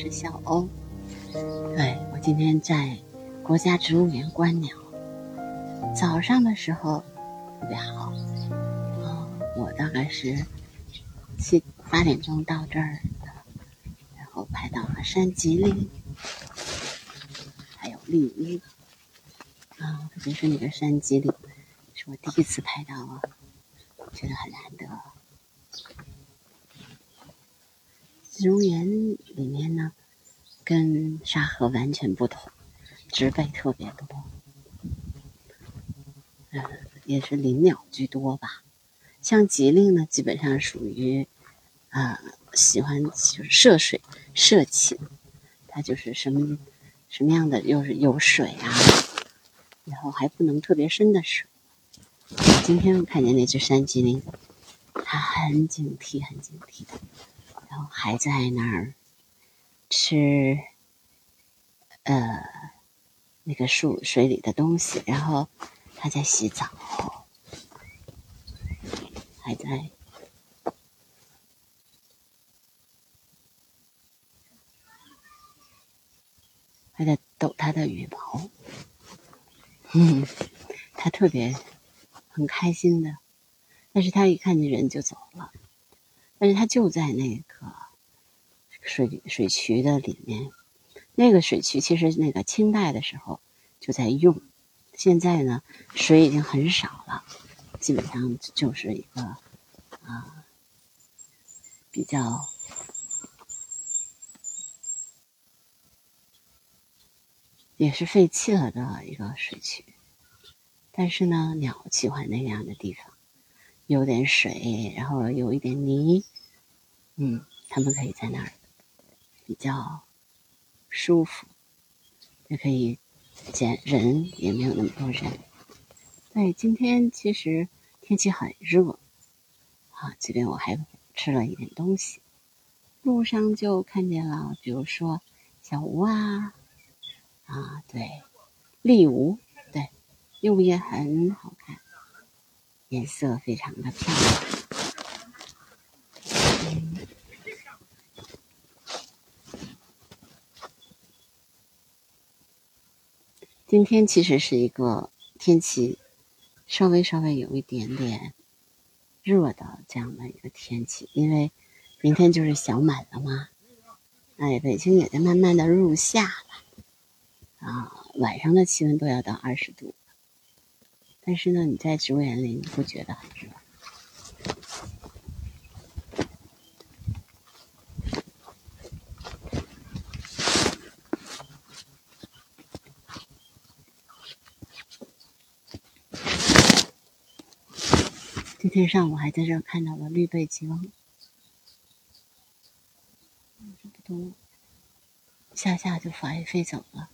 是小欧。对我今天在国家植物园观鸟，早上的时候特别好。啊，我大概是七八点钟到这儿的，然后拍到了山脊岭，还有绿荫。啊，特别是那个山脊岭，是我第一次拍到啊，觉得很难得。植物园里面呢，跟沙河完全不同，植被特别多，呃，也是林鸟居多吧。像吉林呢，基本上属于啊喜欢就是涉水涉禽，它就是什么什么样的，又是有水啊，然后还不能特别深的水。今天看见那只山吉林，它很警惕，很警惕的。然后还在那儿吃，呃，那个树水里的东西。然后他在洗澡，还在还在抖他的羽毛。嗯，他特别很开心的，但是他一看见人就走了。但是它就在那个水水渠的里面，那个水渠其实那个清代的时候就在用，现在呢水已经很少了，基本上就是一个啊比较也是废弃了的一个水渠，但是呢鸟喜欢那样的地方。有点水，然后有一点泥，嗯，它们可以在那儿比较舒服，也可以见人也没有那么多人。对，今天其实天气很热，啊，这边我还吃了一点东西，路上就看见了，比如说小吴啊，啊，对，丽吴，对，柚也很好看。颜色非常的漂亮。今天其实是一个天气稍微稍微有一点点热的这样的一个天气，因为明天就是小满了嘛。哎，北京也在慢慢的入夏了，啊，晚上的气温都要到二十度。但是呢，你在植物园里你不觉得很热？今天上午还在这儿看到了绿背鸡翁，这不都下下就飞飞走了。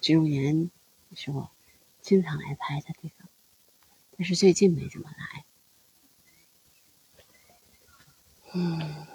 植物园是我经常来拍的地方，但是最近没怎么来。嗯。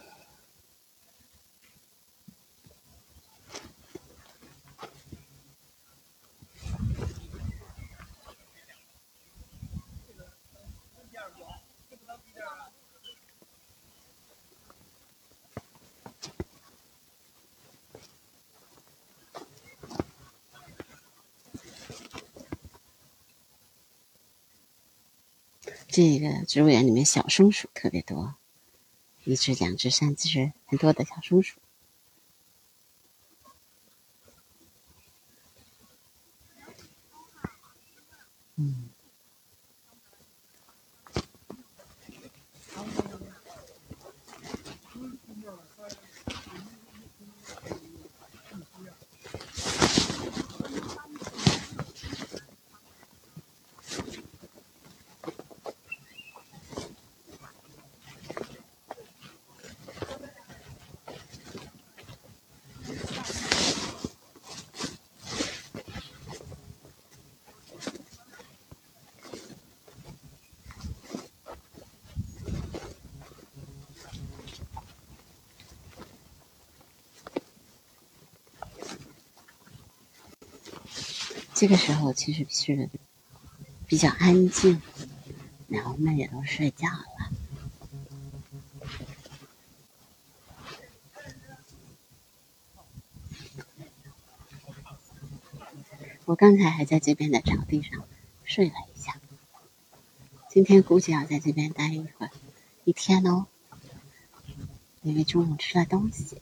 这个植物园里面小松鼠特别多，一只、两只、三只，很多的小松鼠。这个时候其实是比较安静，鸟们也都睡觉了。我刚才还在这边的草地上睡了一下，今天估计要在这边待一会儿，一天哦，因为中午吃了东西，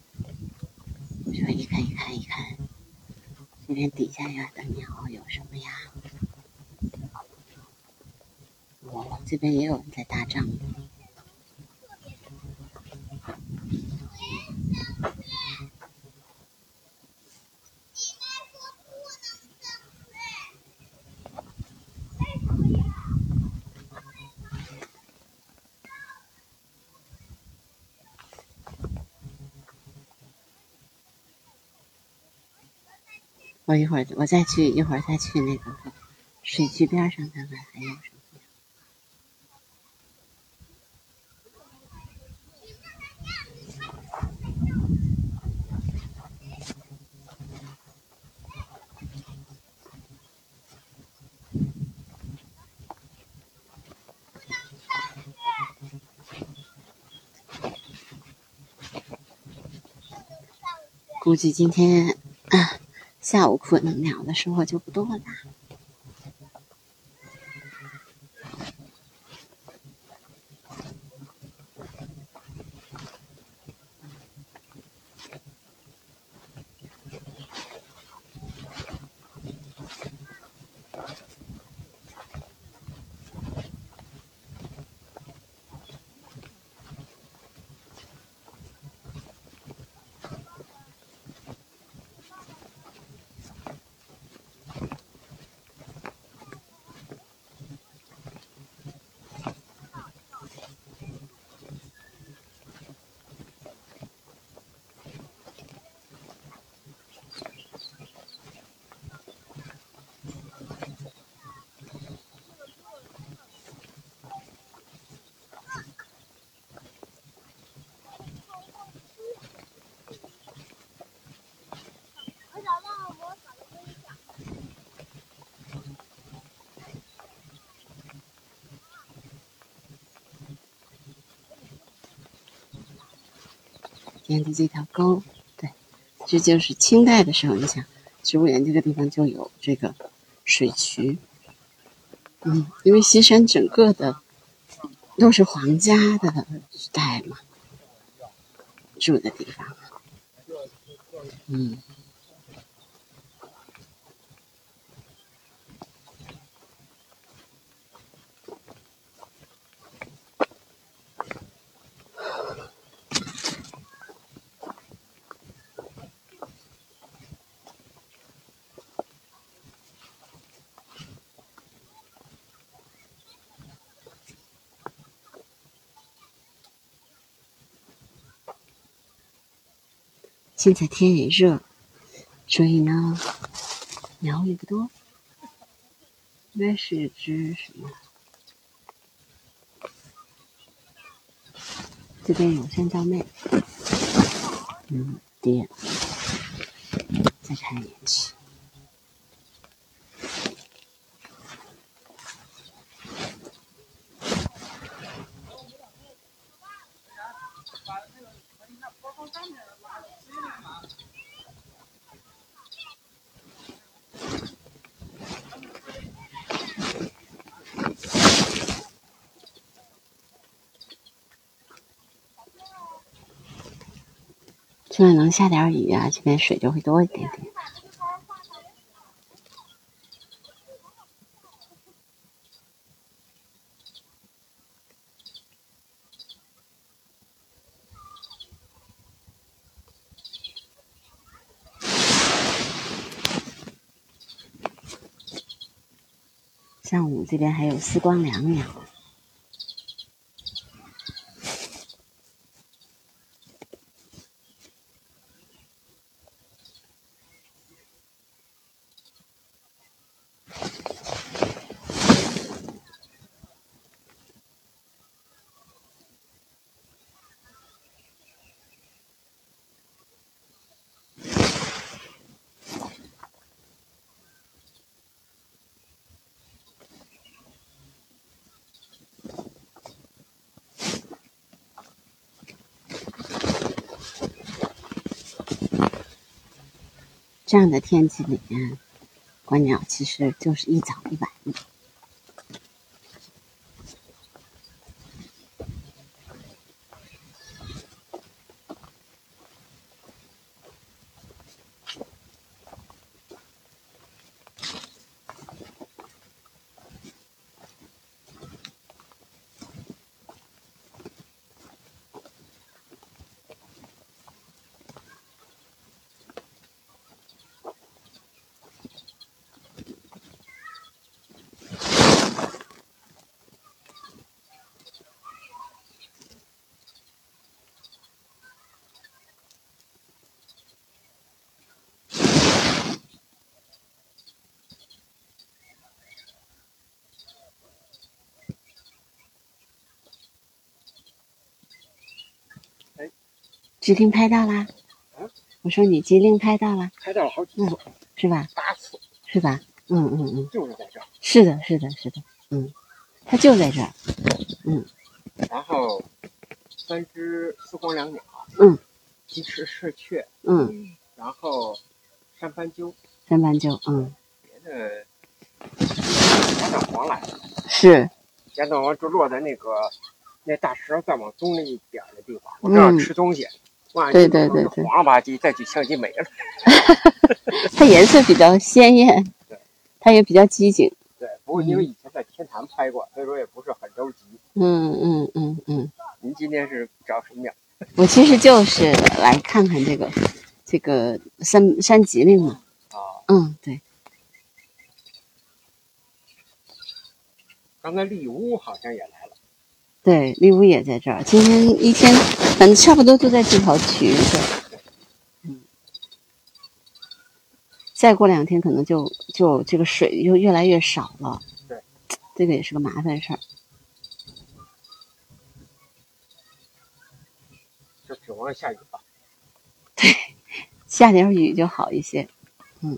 所以可以看一看那边底下呀的鸟有什么呀。我们，这边也有人在搭帐篷。我一会儿，我再去一会儿再去那个水渠边上看看还有什么。估计今天啊。下午可能聊的时候就不多了。沿着这条沟，对，这就是清代的时候，你想，植物园这个地方就有这个水渠，嗯，因为西山整个的都是皇家的时代嘛，住的地方，嗯。现在天也热，所以呢，鸟也不多。应该是只什么？这边有三张妹，嗯，爹，再看一眼去。现在下点雨啊，这边水就会多一点点。上午这边还有丝光两鸟。这样的天气里面，观鸟其实就是一早一晚。吉林拍到啦！啊我说你吉林拍到了，拍到了好几次，是吧？八次，是吧？嗯嗯嗯，就是在这儿。是的，是的，是的，嗯，它就在这儿，嗯。然后三只四光椋鸟，嗯，鸡翅赤雀，嗯，然后山斑鸠，山斑鸠，嗯，别的。鸭蛋黄来了，是，鸭蛋黄就落在那个那大石再往东那一点的地方，我正好吃东西。对对对对，黄了吧唧，再去相机没了。它颜色比较鲜艳，对，它也比较机警。对，不过因为以前在天坛拍过，所以说也不是很着急。嗯嗯嗯嗯。您今天是找什么鸟？我其实就是来看看这个这个山山吉林嘛。啊。嗯，对。刚才丽乌好像也来了。对，丽乌也在这儿。今天一天。反正差不多都在这条渠对，嗯，再过两天可能就就这个水就越来越少了，对，这个也是个麻烦事儿，就指望下雨吧，对，下点雨就好一些，嗯，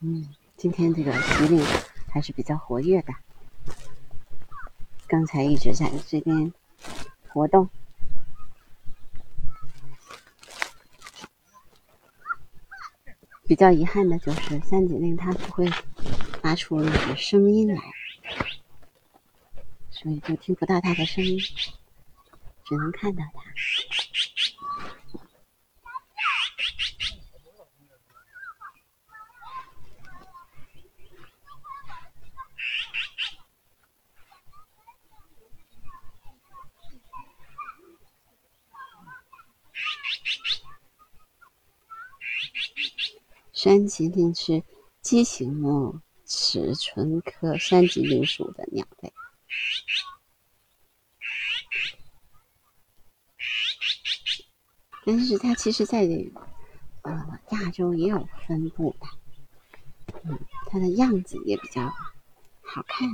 嗯，今天这个吉林还是比较活跃的，刚才一直在这边。活动比较遗憾的就是三姐妹它不会发出那个声音来，所以就听不到它的声音，只能看到它。山脊灵是畸形目齿唇科山脊灵属的鸟类，但是它其实在呃亚洲也有分布的，嗯，它的样子也比较好看。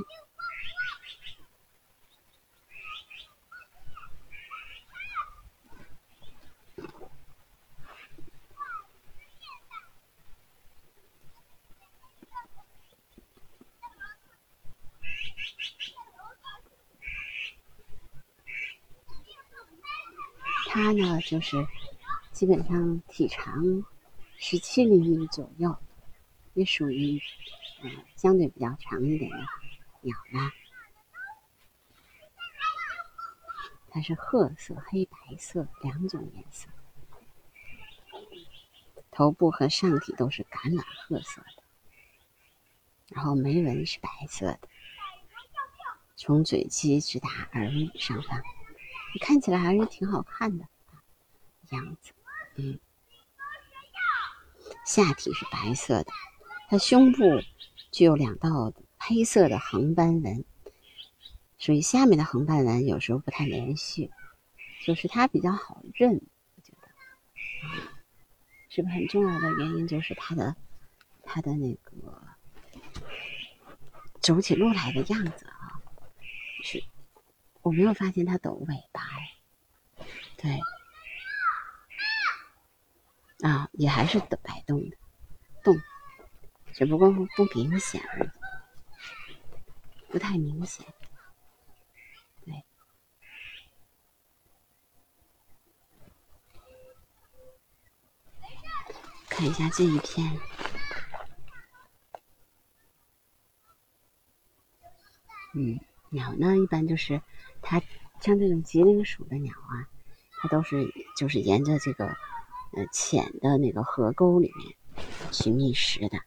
它呢，就是基本上体长十七厘米左右，也属于嗯相对比较长一点的鸟啦。它是褐色、黑白色两种颜色，头部和上体都是橄榄褐色的，然后眉纹是白色的，从嘴基直达耳羽上方。看起来还是挺好看的样子，嗯，下体是白色的，它胸部具有两道黑色的横斑纹，所以下面的横斑纹有时候不太连续，就是它比较好认，我觉得，是个很重要的原因，就是它的它的那个走起路来的样子啊，是。我没有发现它抖尾巴，对，啊，也还是抖摆动的，动，只不过不不明显而已，不太明显，对。看一下这一片。嗯，鸟呢，一般就是它像这种吉林属的鸟啊，它都是就是沿着这个呃浅的那个河沟里面去觅食的。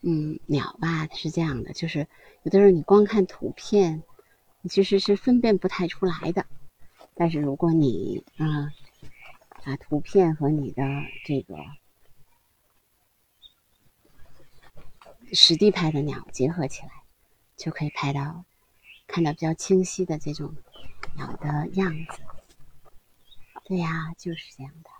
嗯，鸟吧，它是这样的，就是有的时候你光看图片，你其实是分辨不太出来的。但是如果你啊，把图片和你的这个实地拍的鸟结合起来，就可以拍到看到比较清晰的这种鸟的样子。对呀，就是这样的。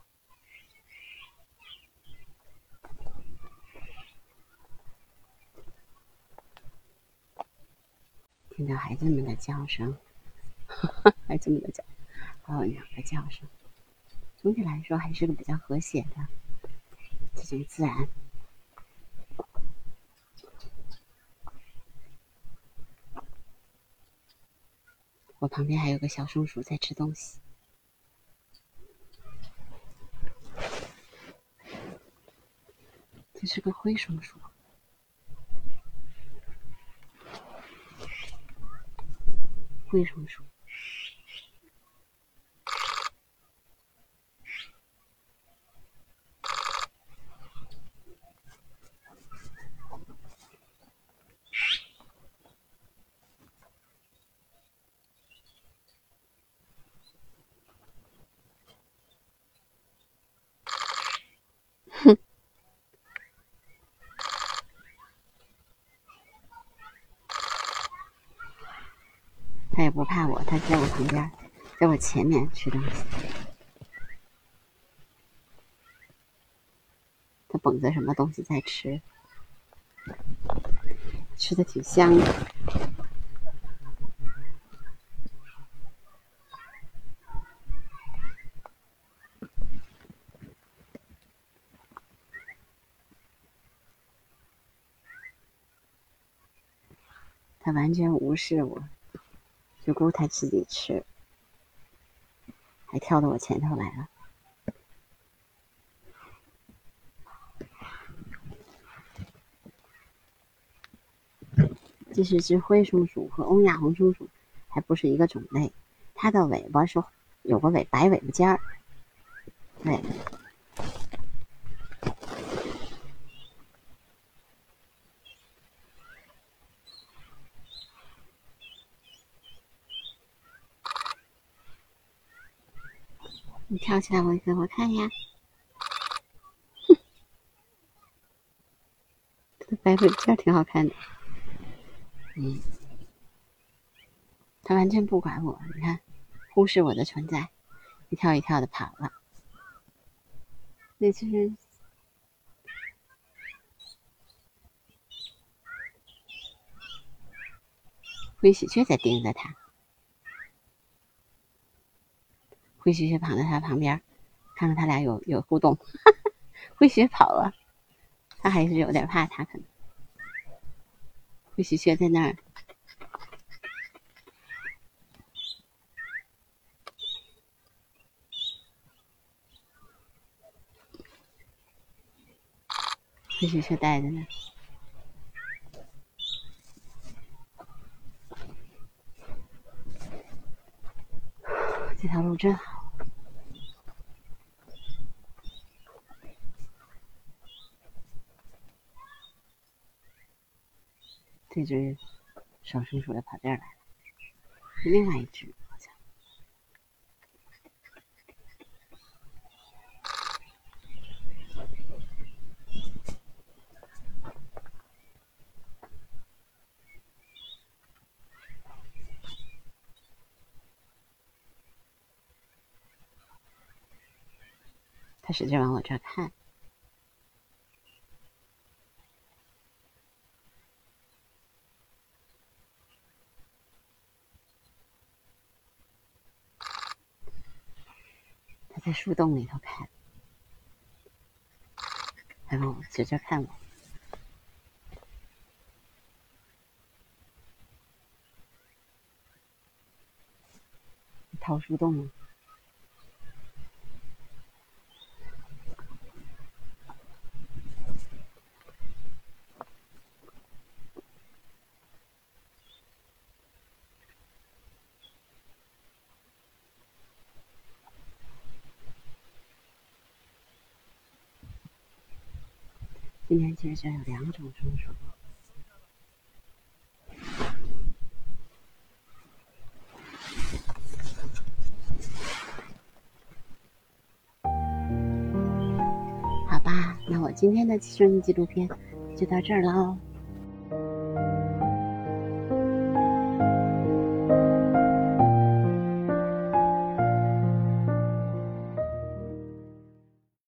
听到孩子们的叫声，孩子们的叫，还有鸟的叫声，总体来说还是个比较和谐的这种自然。我旁边还有个小松鼠在吃东西，这是个灰松鼠。为什么说？哼。它也不在我旁边，在我前面吃东西。它捧着什么东西在吃，吃的挺香的。它完全无视我。就顾他自己吃，还跳到我前头来了。这是只灰松鼠，和欧亚红松鼠还不是一个种类。它的尾巴是有个尾白尾巴尖儿，对。你跳起来，我给我看呀！哼，这白尾尖挺好看的。嗯，他完全不管我，你看，忽视我的存在，一跳一跳的跑了。那只灰喜鹊在盯着它。灰喜鹊跑在它旁边，看看他俩有有互动。灰喜鹊跑了，它还是有点怕它，可能。灰喜鹊在那儿。灰喜鹊待着呢。这条路真好。这只小松鼠也跑这儿来了，是另外一只，好像。它使劲往我这儿看。树洞里头看，然后指着看我。掏树洞今天其实就有两种松鼠。好吧，那我今天的生日纪录片就到这儿喽。